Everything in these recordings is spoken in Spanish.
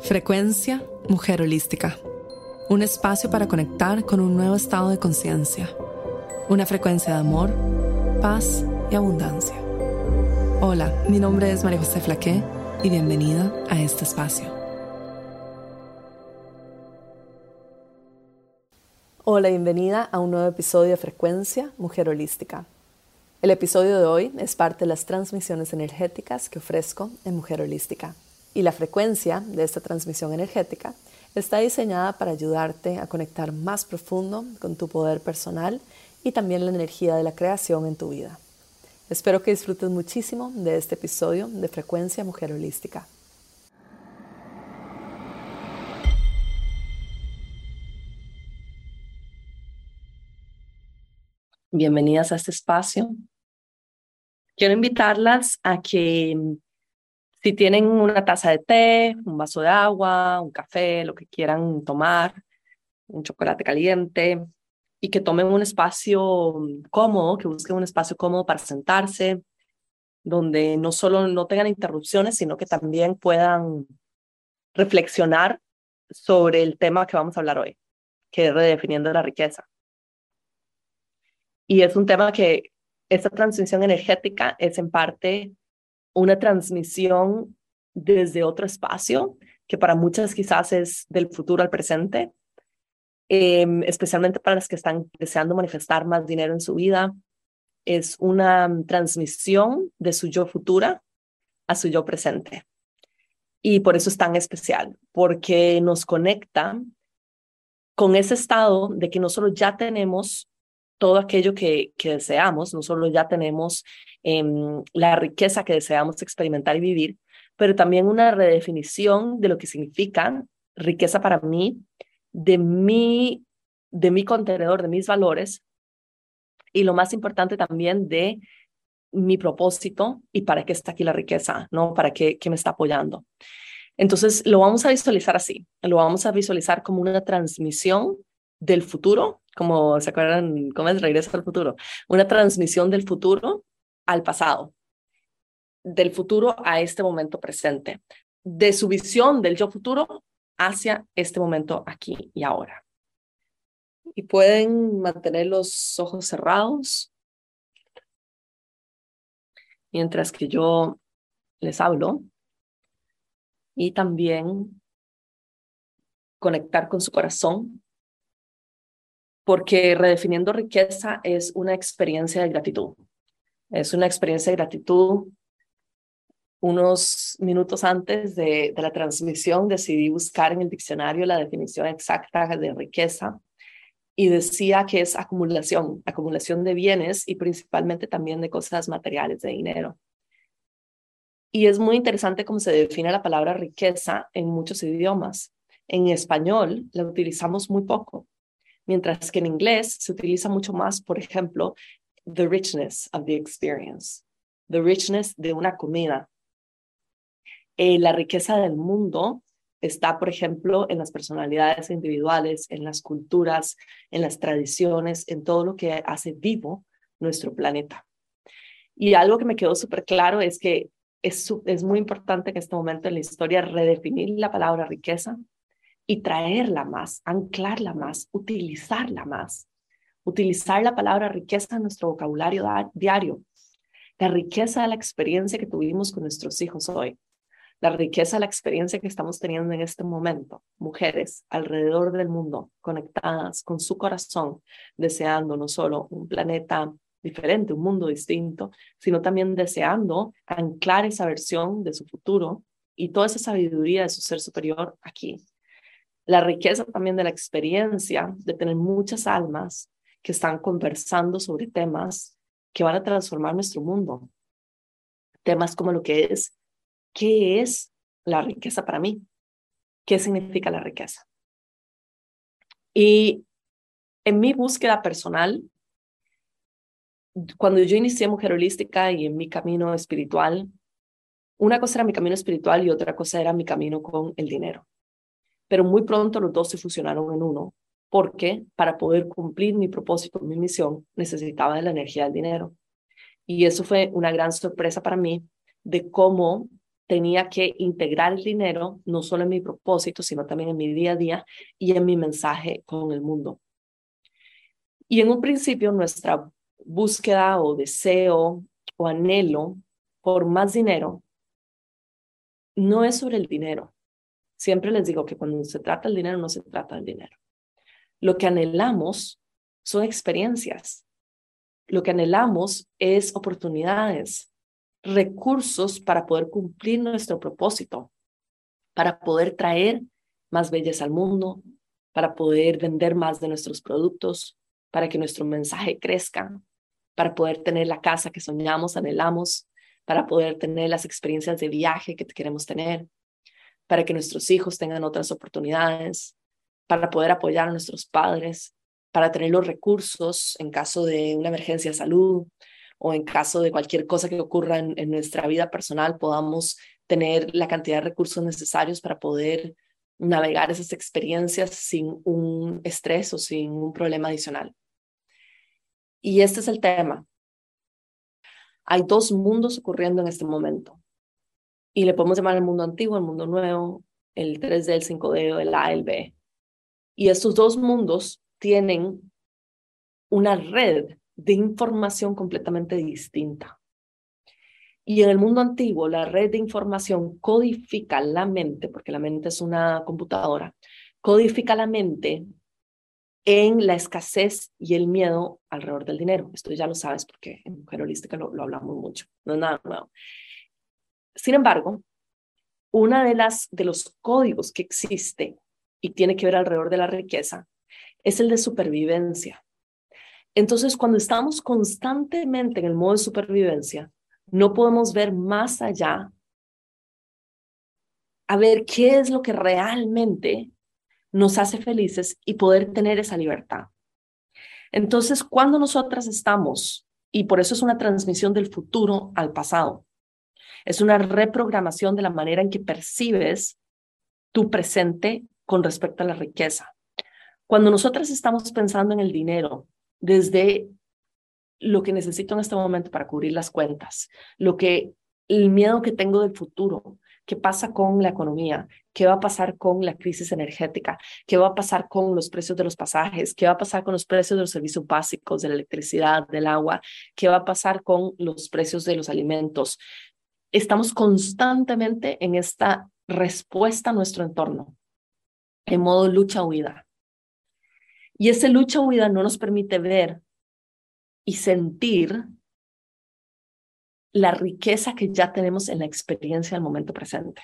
Frecuencia Mujer Holística. Un espacio para conectar con un nuevo estado de conciencia. Una frecuencia de amor, paz y abundancia. Hola, mi nombre es María José Flaqué y bienvenida a este espacio. Hola, bienvenida a un nuevo episodio de Frecuencia Mujer Holística. El episodio de hoy es parte de las transmisiones energéticas que ofrezco en Mujer Holística y la frecuencia de esta transmisión energética está diseñada para ayudarte a conectar más profundo con tu poder personal y también la energía de la creación en tu vida. Espero que disfrutes muchísimo de este episodio de Frecuencia Mujer Holística. Bienvenidas a este espacio. Quiero invitarlas a que si tienen una taza de té, un vaso de agua, un café, lo que quieran tomar, un chocolate caliente, y que tomen un espacio cómodo, que busquen un espacio cómodo para sentarse, donde no solo no tengan interrupciones, sino que también puedan reflexionar sobre el tema que vamos a hablar hoy, que es redefiniendo la riqueza. Y es un tema que esta transición energética es en parte una transmisión desde otro espacio, que para muchas quizás es del futuro al presente, em, especialmente para las que están deseando manifestar más dinero en su vida. Es una transmisión de su yo futura a su yo presente. Y por eso es tan especial, porque nos conecta con ese estado de que no solo ya tenemos todo aquello que, deseamos, no solo ya tenemos em, la riqueza que deseamos experimentar y vivir, pero también una redefinición de lo que significa riqueza para mí, de mi, de mi contenedor, de mis valores, y lo más importante también de mi propósito y para qué está aquí la riqueza, ¿no? Para qué, qué me está apoyando. Entonces, lo vamos a visualizar así, lo vamos a visualizar como una transmisión del futuro como se acuerdan, ¿cómo es Regreso al futuro? Una transmisión del futuro al pasado, del futuro a este momento presente, de su visión del yo futuro hacia este momento aquí y ahora. Y pueden mantener los ojos cerrados mientras que yo les hablo y también conectar con su corazón porque redefiniendo riqueza es una experiencia de gratitud. Es una experiencia de gratitud. Unos minutos antes de, la transmisión decidí buscar en el diccionario la definición exacta de riqueza y decía que es acumulación, acumulación de bienes y principalmente también de cosas materiales, de dinero. Y es muy interesante cómo se define la palabra riqueza en muchos idiomas. En español la utilizamos muy poco mientras que en inglés se utiliza mucho más, por ejemplo, the richness of the experience, the richness de una comida. Eh, la riqueza del mundo está, por ejemplo, en las personalidades individuales, en las culturas, en las tradiciones, en todo lo que hace vivo nuestro planeta. Y algo que me quedó súper claro es que es, es muy importante en este momento en la historia redefinir la palabra riqueza y traerla más, anclarla más, utilizarla más. Utilizar la palabra riqueza en nuestro vocabulario diario. La riqueza de la experiencia que tuvimos con nuestros hijos hoy. La riqueza de la experiencia que estamos teniendo en este momento. Mujeres alrededor del mundo conectadas con su corazón, deseando no solo un planeta diferente, un mundo distinto, sino también deseando anclar esa versión de su futuro y toda esa sabiduría de su ser superior aquí, la riqueza también de la experiencia, de tener muchas almas que están conversando sobre temas que van a transformar nuestro mundo. Temas como lo que es, ¿qué es la riqueza para mí? ¿Qué significa la riqueza? Y en mi búsqueda personal, cuando yo inicié Mujer Holística y en mi camino espiritual, una cosa era mi camino espiritual y otra cosa era mi camino con el dinero pero muy pronto los dos se fusionaron en uno, porque para poder cumplir mi propósito, mi misión, necesitaba de la energía del dinero. Y eso fue una gran sorpresa para mí de cómo tenía que integrar el dinero no solo en mi propósito, sino también en mi día a día y en mi mensaje con el mundo. Y en un principio nuestra búsqueda o deseo o anhelo por más dinero no es sobre el dinero. Siempre les digo que cuando se trata del dinero no se trata del dinero. Lo que anhelamos son experiencias. Lo que anhelamos es oportunidades, recursos para poder cumplir nuestro propósito, para poder traer más belleza al mundo, para poder vender más de nuestros productos, para que nuestro mensaje crezca, para poder tener la casa que soñamos, anhelamos, para poder tener las experiencias de viaje que queremos tener, para que nuestros hijos tengan otras oportunidades, para poder apoyar a nuestros padres, para tener los recursos en caso de una emergencia de salud, o en caso de cualquier cosa que ocurra en, nuestra vida personal, podamos tener la cantidad de recursos necesarios para poder navegar esas experiencias sin un estrés o sin un problema adicional. Y este es el tema. Hay dos mundos ocurriendo en este momento. Y le podemos llamar el mundo antiguo, el mundo nuevo, el 3D, el 5D, el A, el B. Y estos dos mundos tienen una red de información completamente distinta. Y en el mundo antiguo, la red de información codifica la mente, porque la mente es una computadora, codifica la mente en la escasez y el miedo alrededor del dinero. Esto ya lo sabes porque en Mujer Holística lo, lo hablamos mucho, no es nada nuevo. Sin embargo, una de las de los códigos que existe y tiene que ver alrededor de la riqueza es el de supervivencia. Entonces, cuando estamos constantemente en el modo de supervivencia, no podemos ver más allá a ver qué es lo que realmente nos hace felices y poder tener esa libertad. Entonces, cuando nosotras estamos, y por eso es una transmisión del futuro al pasado, es una reprogramación de la manera en que percibes tu presente con respecto a la riqueza. Cuando nosotras estamos pensando en el dinero desde lo que necesito en este momento para cubrir las cuentas, lo que el miedo que tengo del futuro, qué pasa con la economía, qué va a pasar con la crisis energética, qué va a pasar con los precios de los pasajes, qué va a pasar con los precios de los servicios básicos, de la electricidad, del agua, qué va a pasar con los precios de los alimentos. Estamos constantemente en esta respuesta a nuestro entorno, en modo lucha-huida. Y esa lucha huida no nos permite ver y sentir la riqueza que ya tenemos en la experiencia del momento presente.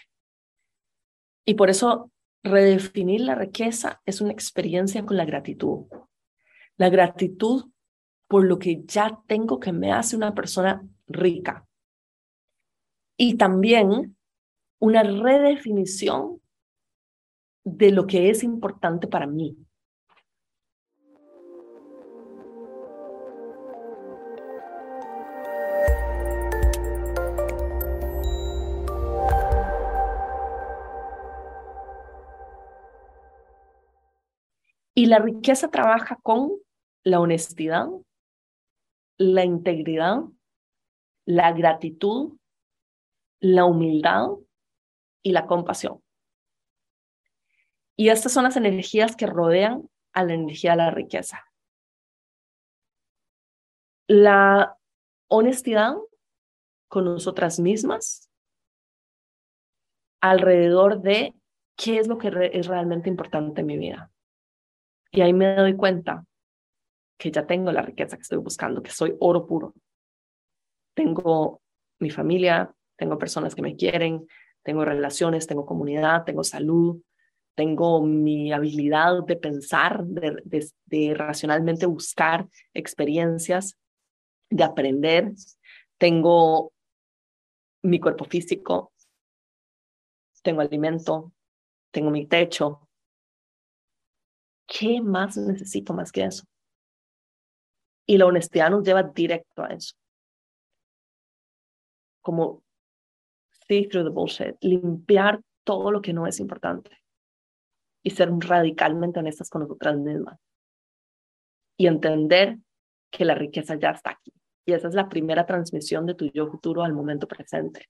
Y por eso redefinir la riqueza es una experiencia con la gratitud. La gratitud por lo que ya tengo que me hace una persona rica. Y también una redefinición de lo que es importante para mí. Y la riqueza trabaja con la honestidad, la integridad, la gratitud, la humildad y la compasión. Y estas son las energías que rodean a la energía de la riqueza. La honestidad con nosotras mismas alrededor de qué es lo que es realmente importante en mi vida. Y ahí me doy cuenta que ya tengo la riqueza que estoy buscando, que soy oro puro. Tengo mi familia, tengo personas que me quieren, tengo relaciones, tengo comunidad, tengo salud, tengo mi habilidad de pensar, de, de, racionalmente buscar experiencias, de aprender. Tengo mi cuerpo físico, tengo alimento, tengo mi techo, ¿Qué más necesito más que eso? Y la honestidad nos lleva directo a eso. Como through the bullshit, limpiar todo lo que no es importante y ser radicalmente honestas con nosotras mismas. Y entender que la riqueza ya está aquí. Y esa es la primera transmisión de tu yo futuro al momento presente.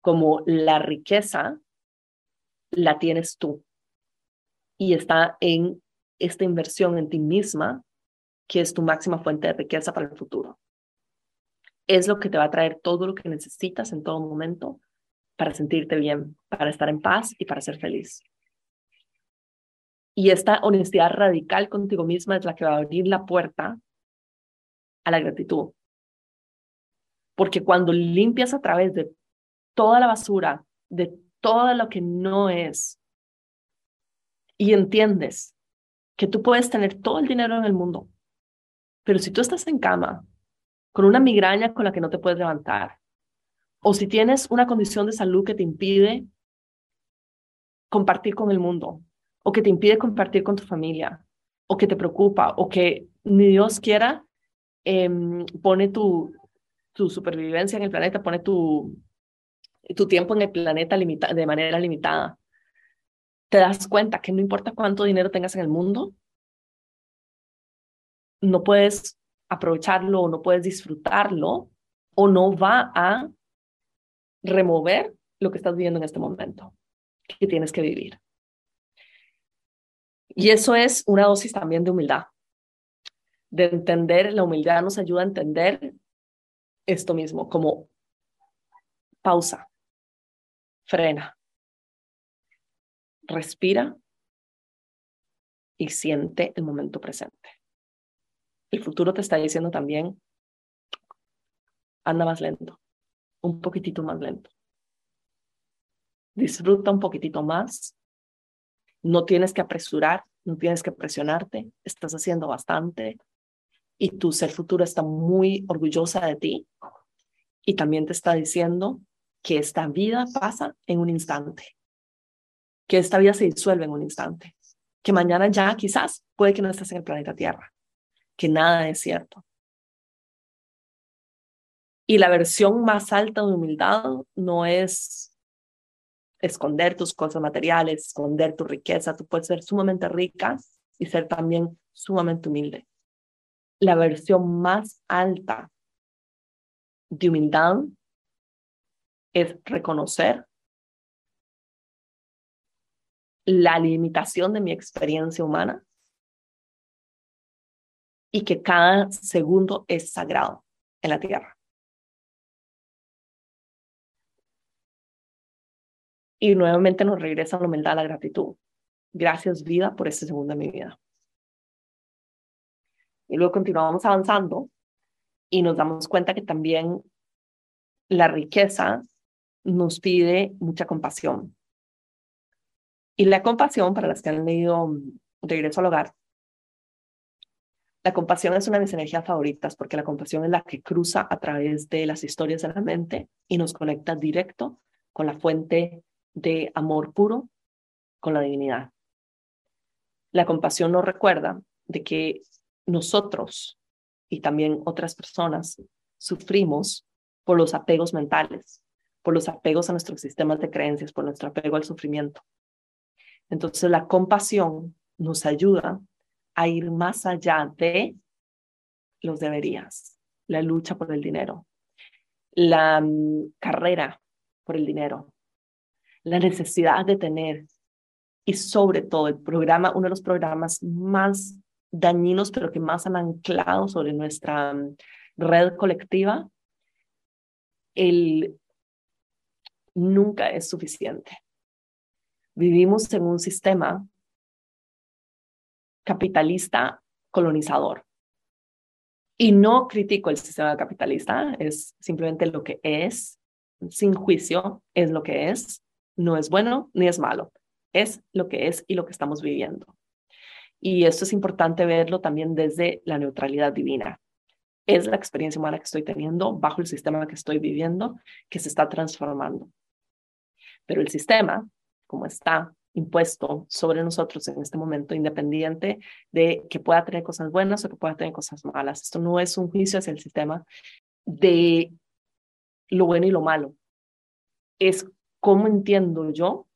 como la riqueza la tienes tú y está en esta inversión en ti misma, que es tu máxima fuente de riqueza para el futuro. Es lo que te va a traer todo lo que necesitas en todo momento para sentirte bien, para estar en paz y para ser feliz. Y esta honestidad radical contigo misma es la que va a abrir la puerta a la gratitud. Porque cuando limpias a través de toda la basura, de todo lo que no es, y entiendes que tú puedes tener todo el dinero en el mundo, pero si tú estás en cama con una migraña con la que no te puedes levantar, o si tienes una condición de salud que te impide compartir con el mundo, o que te impide compartir con tu familia, o que te preocupa, o que ni Dios quiera, em, pone tu, supervivencia en el planeta, pone tu, tu tiempo en el planeta de manera limitada, te das cuenta que no importa cuánto dinero tengas en el mundo, no puedes aprovecharlo o no puedes disfrutarlo o no va a remover lo que estás viviendo en este momento, que tienes que vivir. Y eso es una dosis también de humildad, de entender, la humildad nos ayuda a entender esto mismo, como pausa, frena, respira y siente el momento presente. El futuro te está diciendo también, anda más lento, un poquitito más lento. Disfruta un poquitito más. No tienes que apresurar, no tienes que presionarte, estás haciendo bastante y tu ser futuro está muy orgullosa de ti y también te está diciendo que esta vida pasa en un instante que esta vida se disuelve en un instante, que mañana ya quizás puede que no estés en el planeta Tierra, que nada es cierto. Y la versión más alta de humildad no es esconder tus cosas materiales, esconder tu riqueza. Tú puedes ser sumamente rica y ser también sumamente humilde. La versión más alta de humildad es reconocer la limitación de mi experiencia humana y que cada segundo es sagrado en la tierra. Y nuevamente nos regresa la humildad, la gratitud. Gracias vida por este segundo de mi vida. Y luego continuamos avanzando y nos damos cuenta que también la riqueza nos pide mucha compasión. Y la compasión, para las que han leído mm, Regreso al Hogar, la compasión es una de mis energías favoritas porque la compasión es la que cruza a través de las historias de la mente y nos conecta directo con la fuente de amor puro, con la divinidad. La compasión nos recuerda de que nosotros y también otras personas sufrimos por los apegos mentales, por los apegos a nuestros sistemas de creencias, por nuestro apego al sufrimiento. Entonces la compasión nos ayuda a ir más allá de los deberías, la lucha por el dinero, la mm, carrera por el dinero, la necesidad de tener y sobre todo el programa, uno de los programas más dañinos, pero que más han anclado sobre nuestra mm, red colectiva, el nunca es suficiente. Vivimos en un sistema capitalista colonizador. Y no critico el sistema capitalista, es simplemente lo que es, sin juicio, es lo que es, no es bueno ni es malo, es lo que es y lo que estamos viviendo. Y esto es importante verlo también desde la neutralidad divina. Es la experiencia humana que estoy teniendo bajo el sistema que estoy viviendo que se está transformando. Pero el sistema como está impuesto sobre nosotros en este momento, independiente de que pueda tener cosas buenas o que pueda tener cosas malas. Esto no es un juicio hacia el sistema de lo bueno y lo malo. Es cómo entiendo yo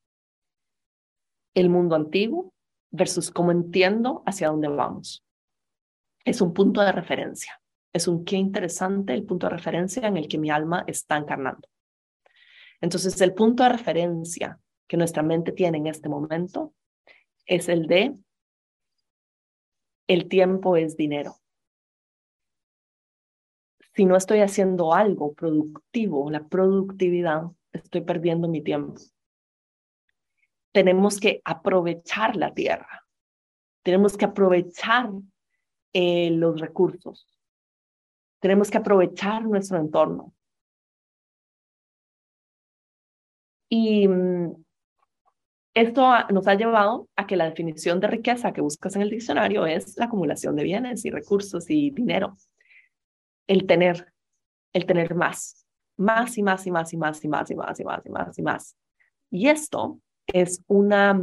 el mundo antiguo versus cómo entiendo hacia dónde vamos. Es un punto de referencia. Es un qué interesante el punto de referencia en el que mi alma está encarnando. Entonces, el punto de referencia que nuestra mente tiene en este momento es el de el tiempo es dinero. Si no estoy haciendo algo productivo, la productividad, estoy perdiendo mi tiempo. Tenemos que aprovechar la tierra. Tenemos que aprovechar eh, los recursos. Tenemos que aprovechar nuestro entorno. Y mm, esto nos ha llevado a que la definición de riqueza que buscas en el diccionario es la acumulación de bienes y recursos y dinero. El tener, el tener más, más y más y más y más y más y más y más y más y más. Y esto es una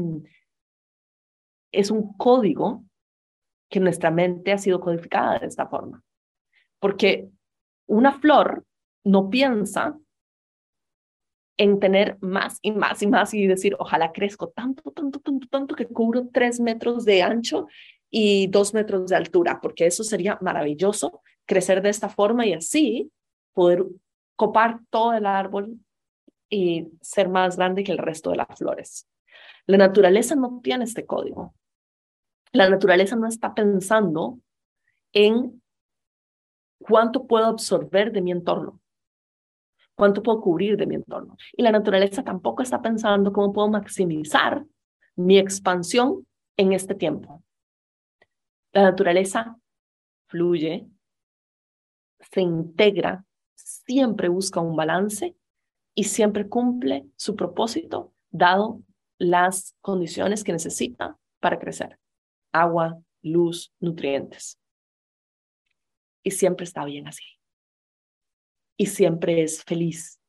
es un código que nuestra mente ha sido codificada de esta forma. Porque una flor no piensa en tener más y más y más y decir, ojalá crezco tanto, tanto, tanto, tanto que cubro tres metros de ancho y dos metros de altura, porque eso sería maravilloso, crecer de esta forma y así poder copar todo el árbol y ser más grande que el resto de las flores. La naturaleza no tiene este código. La naturaleza no está pensando en cuánto puedo absorber de mi entorno cuánto puedo cubrir de mi entorno. Y la naturaleza tampoco está pensando cómo puedo maximizar mi expansión en este tiempo. La naturaleza fluye, se integra, siempre busca un balance y siempre cumple su propósito dado las condiciones que necesita para crecer. Agua, luz, nutrientes. Y siempre está bien así y siempre es feliz.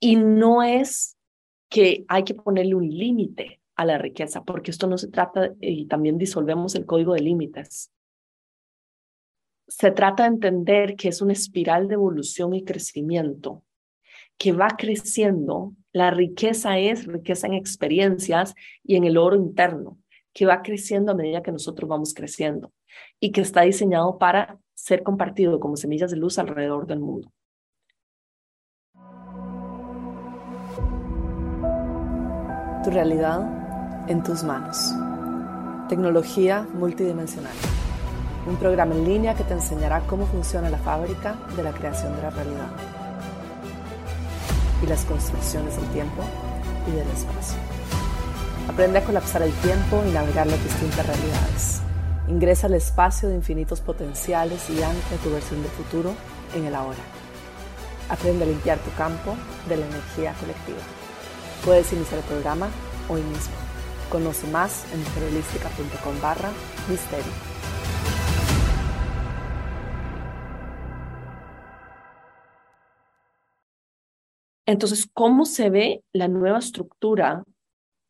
Y no es que hay que ponerle un límite a la riqueza, porque esto no se trata, y también disolvemos el código de límites. Se trata de entender que es una espiral de evolución y crecimiento, que va creciendo. La riqueza es riqueza en experiencias y en el oro interno, que va creciendo a medida que nosotros vamos creciendo y que está diseñado para ser compartido como semillas de luz alrededor del mundo. Tu realidad en tus manos. Tecnología multidimensional. Un programa en línea que te enseñará cómo funciona la fábrica de la creación de la realidad y las construcciones del tiempo y del espacio. Aprende a colapsar el tiempo y navegar las distintas realidades Ingresa al espacio de infinitos potenciales y ancla tu versión de futuro en el ahora. Aprende a limpiar tu campo de la energía colectiva. Puedes iniciar el programa hoy mismo. Conoce más en mujerholística.com barra misterio. Entonces, ¿cómo se ve la nueva estructura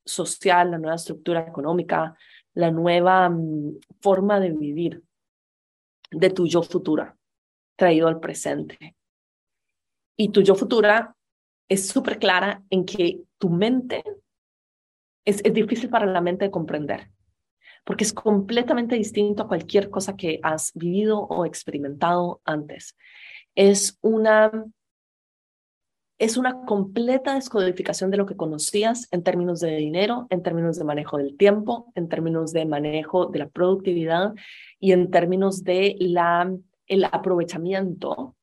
social, la nueva estructura económica, la nueva mm, forma de vivir de tu yo futura traído al presente. Y tu yo futura es súper clara en que tu mente es, es difícil para la mente de comprender, porque es completamente distinto a cualquier cosa que has vivido o experimentado antes. Es una es una completa descodificación de lo que conocías en términos de dinero, en términos de manejo del tiempo, en términos de manejo de la productividad y en términos de la, el aprovechamiento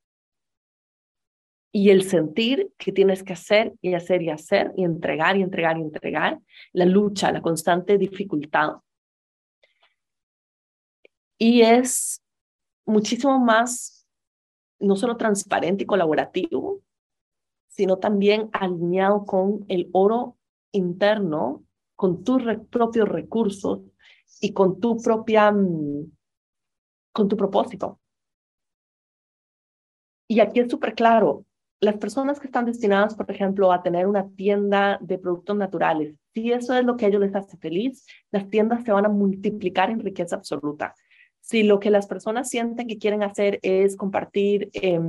y el sentir que tienes que hacer y hacer y hacer y entregar y entregar y entregar, la lucha, la constante dificultad. Y es muchísimo más, no solo transparente y colaborativo, sino también alineado con el oro interno, con tus propios recursos y con tu propia, mm, con tu propósito. Y aquí es súper claro, las personas que están destinadas, por ejemplo, a tener una tienda de productos naturales, si eso es lo que a ellos les hace feliz, las tiendas se van a multiplicar en riqueza absoluta. Si lo que las personas sienten que quieren hacer es compartir eh,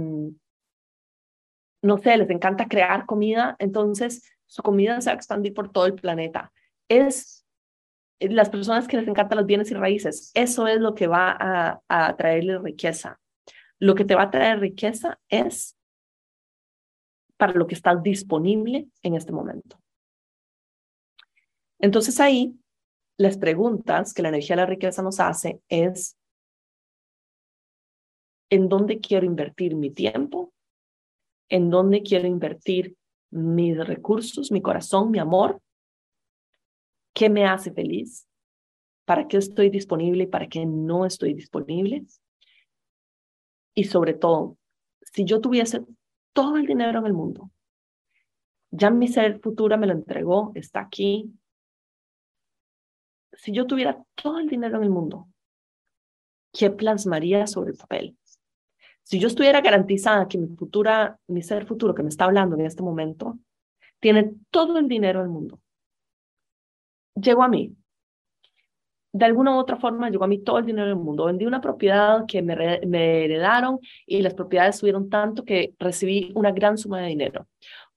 no sé, les encanta crear comida, entonces su comida se va a expandir por todo el planeta. Es eh, las personas que les encantan los bienes y raíces, eso es lo que va a, a traerles riqueza. Lo que te va a traer riqueza es para lo que está disponible en este momento. Entonces ahí, las preguntas que la energía de la riqueza nos hace es, ¿en dónde quiero invertir mi tiempo? ¿En dónde quiero invertir mis recursos, mi corazón, mi amor? ¿Qué me hace feliz? ¿Para qué estoy disponible y para qué no estoy disponible? Y sobre todo, si yo tuviese todo el dinero en el mundo, ya mi ser futura me lo entregó, está aquí. Si yo tuviera todo el dinero en el mundo, ¿qué plasmaría sobre el papel? Si yo estuviera garantizada que mi futura, mi ser futuro que me está hablando en este momento, tiene todo el dinero del mundo, llegó a mí, de alguna u otra forma llegó a mí todo el dinero del mundo. Vendí una propiedad que me, heredaron y las propiedades subieron tanto que recibí una gran suma de dinero.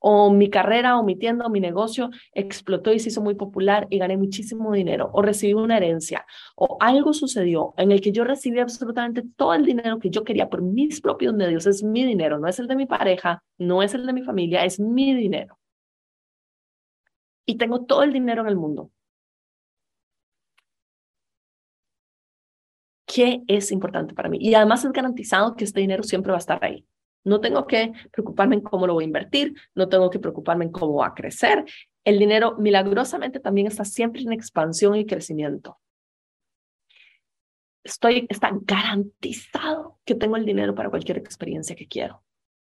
O mi carrera o mi tienda o mi negocio explotó y se hizo muy popular y gané muchísimo dinero. O recibí una herencia. O algo sucedió en el que yo recibí absolutamente todo el dinero que yo quería por mis propios medios. Es mi dinero, no es el de mi pareja, no es el de mi familia, es mi dinero. Y tengo todo el dinero en el mundo qué es importante para mí. Y además es garantizado que este dinero siempre va a estar ahí. No tengo que preocuparme en cómo lo voy a invertir, no tengo que preocuparme en cómo va a crecer. El dinero milagrosamente también está siempre en expansión y crecimiento. Estoy, está garantizado que tengo el dinero para cualquier experiencia que quiero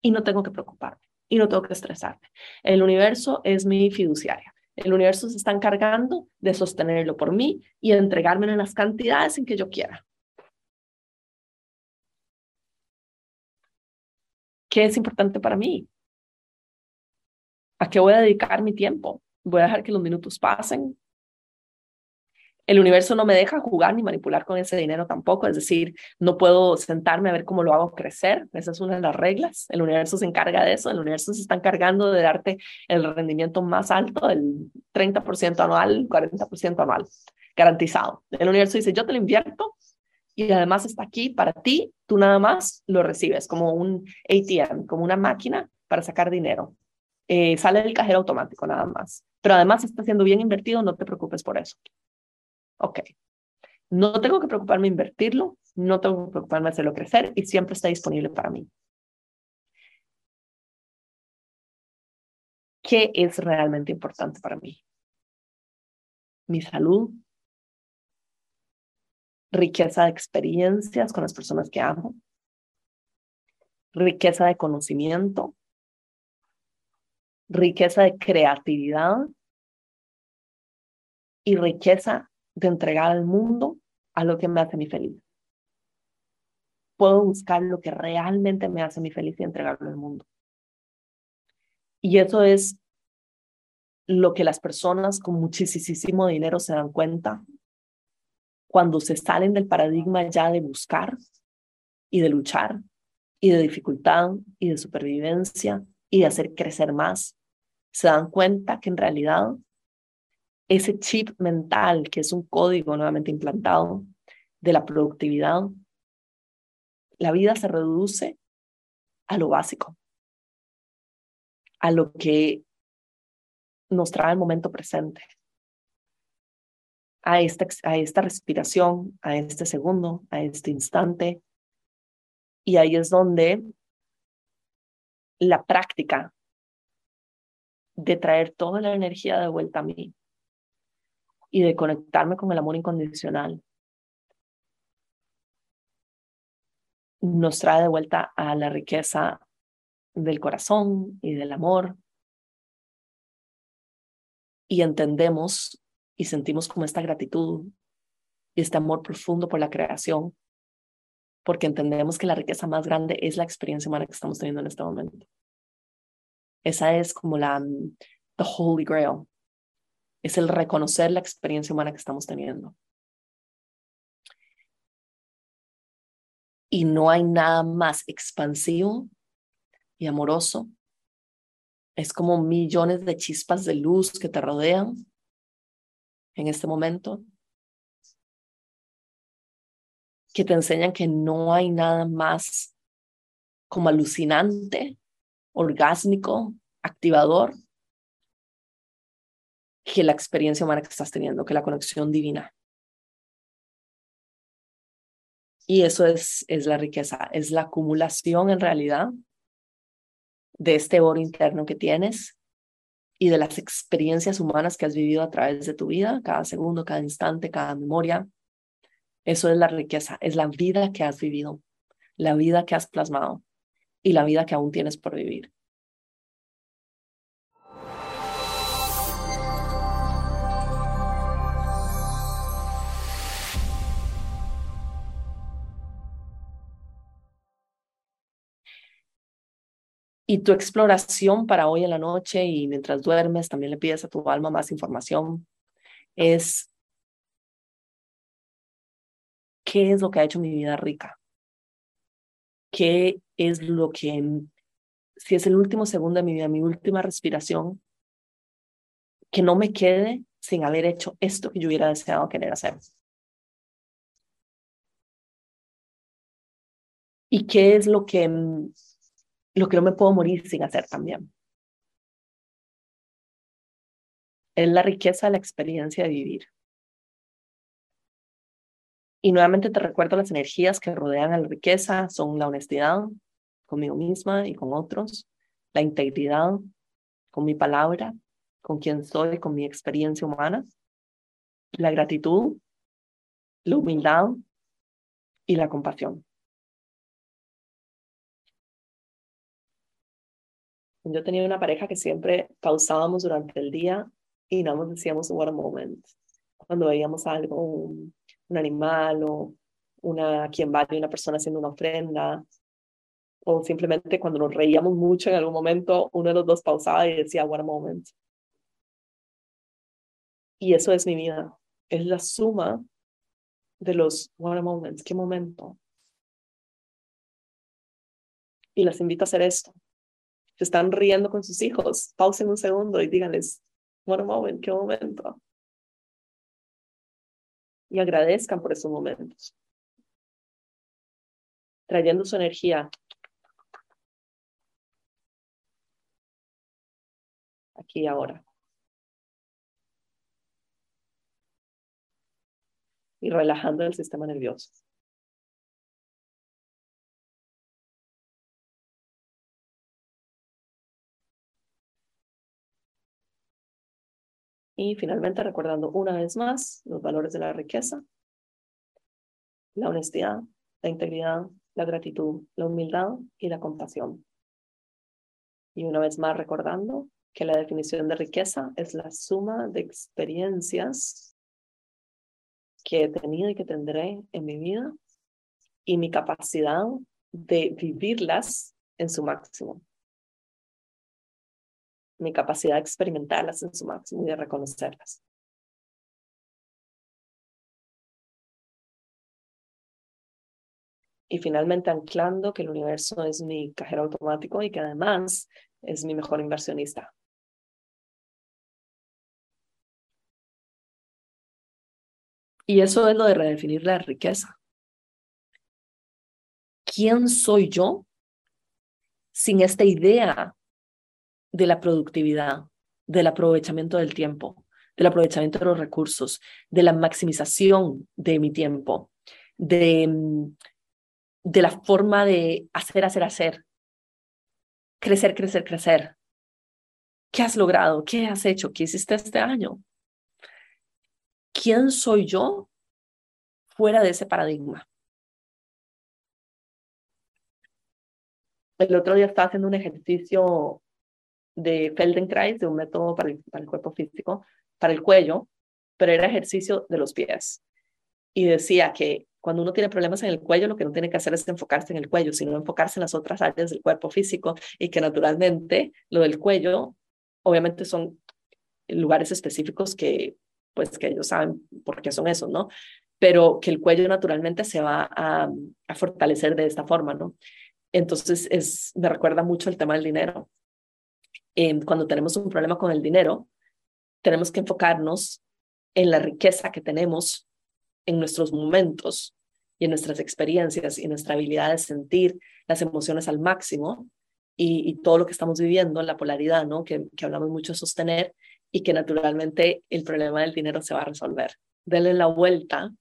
y no tengo que preocuparme y no tengo que estresarme. El universo es mi fiduciaria. El universo se está encargando de sostenerlo por mí y entregármelo en las cantidades en que yo quiera. ¿Qué es importante para mí? ¿A qué voy a dedicar mi tiempo? ¿Voy a dejar que los minutos pasen? El universo no me deja jugar ni manipular con ese dinero tampoco, es decir, no puedo sentarme a ver cómo lo hago crecer, esa es una de las reglas, el universo se encarga de eso, el universo se está encargando de darte el rendimiento más alto, el 30% anual, 40% anual, garantizado. El universo dice, yo te lo invierto y además está aquí para ti, tú nada más lo recibes como un ATM, como una máquina para sacar dinero. Eh, sale del cajero automático nada más. Pero además está siendo bien invertido, no te preocupes por eso. Ok. No tengo que preocuparme invertirlo, no tengo que preocuparme hacerlo crecer y siempre está disponible para mí. ¿Qué es realmente importante para mí? Mi salud, riqueza de experiencias con las personas que amo, riqueza de conocimiento, riqueza de creatividad y riqueza de entregar al mundo a lo que me hace mi feliz. Puedo buscar lo que realmente me hace mi feliz y entregarlo al mundo. Y eso es lo que las personas con muchísimo dinero se dan cuenta cuando se salen del paradigma ya de buscar y de luchar y de dificultad y de supervivencia y de hacer crecer más, se dan cuenta que en realidad ese chip mental, que es un código nuevamente implantado de la productividad, la vida se reduce a lo básico, a lo que nos trae el momento presente a esta, a esta respiración, a este segundo, a este instante. Y ahí es donde la práctica de traer toda la energía de vuelta a mí y de conectarme con el amor incondicional nos trae de vuelta a la riqueza del corazón y del amor y entendemos y sentimos como esta gratitud y este amor profundo por la creación, porque entendemos que la riqueza más grande es la experiencia humana que estamos teniendo en este momento. Esa es como la the holy grail. Es el reconocer la experiencia humana que estamos teniendo. Y no hay nada más expansivo y amoroso. Es como millones de chispas de luz que te rodean en este momento, que te enseñan que no hay nada más como alucinante orgásmico, activador, que la experiencia humana que estás teniendo, que la conexión divina. Y eso es, es la riqueza, es la acumulación en realidad de este oro interno que tienes y de las experiencias humanas que has vivido a través de tu vida, cada segundo, cada instante, cada memoria. Eso es la riqueza, es la vida que has vivido, la vida que has plasmado y la vida que aún tienes por vivir. Y tu exploración para hoy en la noche y mientras duermes, también le pides a tu alma más información, es qué es lo que ha hecho mi vida rica. ¿Qué es lo que, si es el último segundo de mi vida, mi última respiración, que no me quede sin haber hecho esto que yo hubiera deseado querer hacer? ¿Y qué es lo que lo que no me puedo morir sin hacer también. Es la riqueza de la experiencia de vivir. Y nuevamente te recuerdo las energías que rodean a la riqueza, son la honestidad conmigo misma y con otros, la integridad con mi palabra, con quien soy, con mi experiencia humana, la gratitud, la humildad y la compasión. Yo tenía una pareja que siempre pausábamos durante el día y nada más decíamos what a moment. Cuando veíamos algo, un, animal o una quien vale una persona haciendo una ofrenda o simplemente cuando nos reíamos mucho en algún momento, uno de los dos pausaba y decía what a moment. Y eso es mi vida. Es la suma de los what a moments. ¿Qué momento? Y las invito a hacer esto se están riendo con sus hijos, pausen un segundo y díganles, what a moment, qué momento. Y agradezcan por esos momentos. Trayendo su energía aquí y ahora. Y relajando el sistema nervioso. Y finalmente recordando una vez más los valores de la riqueza, la honestidad, la integridad, la gratitud, la humildad y la compasión. Y una vez más recordando que la definición de riqueza es la suma de experiencias que he tenido y que tendré en mi vida y mi capacidad de vivirlas en su máximo mi capacidad de experimentarlas en su máximo y de reconocerlas. Y finalmente anclando que el universo es mi cajero automático y que además es mi mejor inversionista. Y eso es lo de redefinir la riqueza. ¿Quién soy yo sin esta idea de la productividad, del aprovechamiento del tiempo, del aprovechamiento de los recursos, de la maximización de mi tiempo, de, mm, de la forma de hacer, hacer, hacer, crecer, crecer, crecer. ¿Qué has logrado? ¿Qué has hecho? ¿Qué hiciste este año? ¿Quién soy yo fuera de ese paradigma? El otro día estaba haciendo un ejercicio de Feldenkrais, de un método para el, cuerpo físico, para el cuello, pero era ejercicio de los pies. Y decía que cuando uno tiene problemas en el cuello, lo que no tiene que hacer es enfocarse en el cuello, sino enfocarse en las otras áreas del cuerpo físico y que naturalmente lo del cuello, obviamente son lugares específicos que, pues, que ellos saben por qué son esos, ¿no? Pero que el cuello naturalmente se va a, a fortalecer de esta forma, ¿no? Entonces, es, me recuerda mucho el tema del dinero cuando tenemos un problema con el dinero, tenemos que enfocarnos en la riqueza que tenemos en nuestros momentos y en nuestras experiencias y nuestra habilidad de sentir las emociones al máximo y, todo lo que estamos viviendo, la polaridad, ¿no? Que, hablamos mucho de sostener y que naturalmente el problema del dinero se va a resolver. Denle la vuelta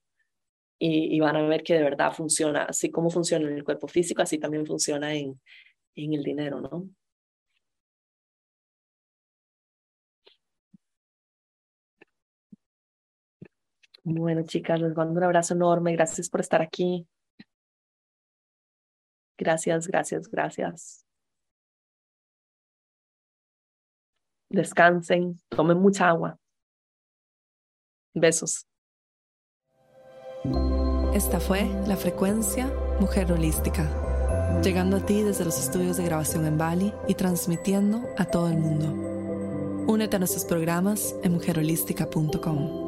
y, y, van a ver que de verdad funciona. Así como funciona en el cuerpo físico, así también funciona en, en el dinero, ¿no? Bueno, chicas, les mando un abrazo enorme. Gracias por estar aquí. Gracias, gracias, gracias. Descansen, tomen mucha agua. Besos. Esta fue la frecuencia Mujer Holística, llegando a ti desde los estudios de grabación en Bali y transmitiendo a todo el mundo. Únete a nuestros programas en mujerholística.com.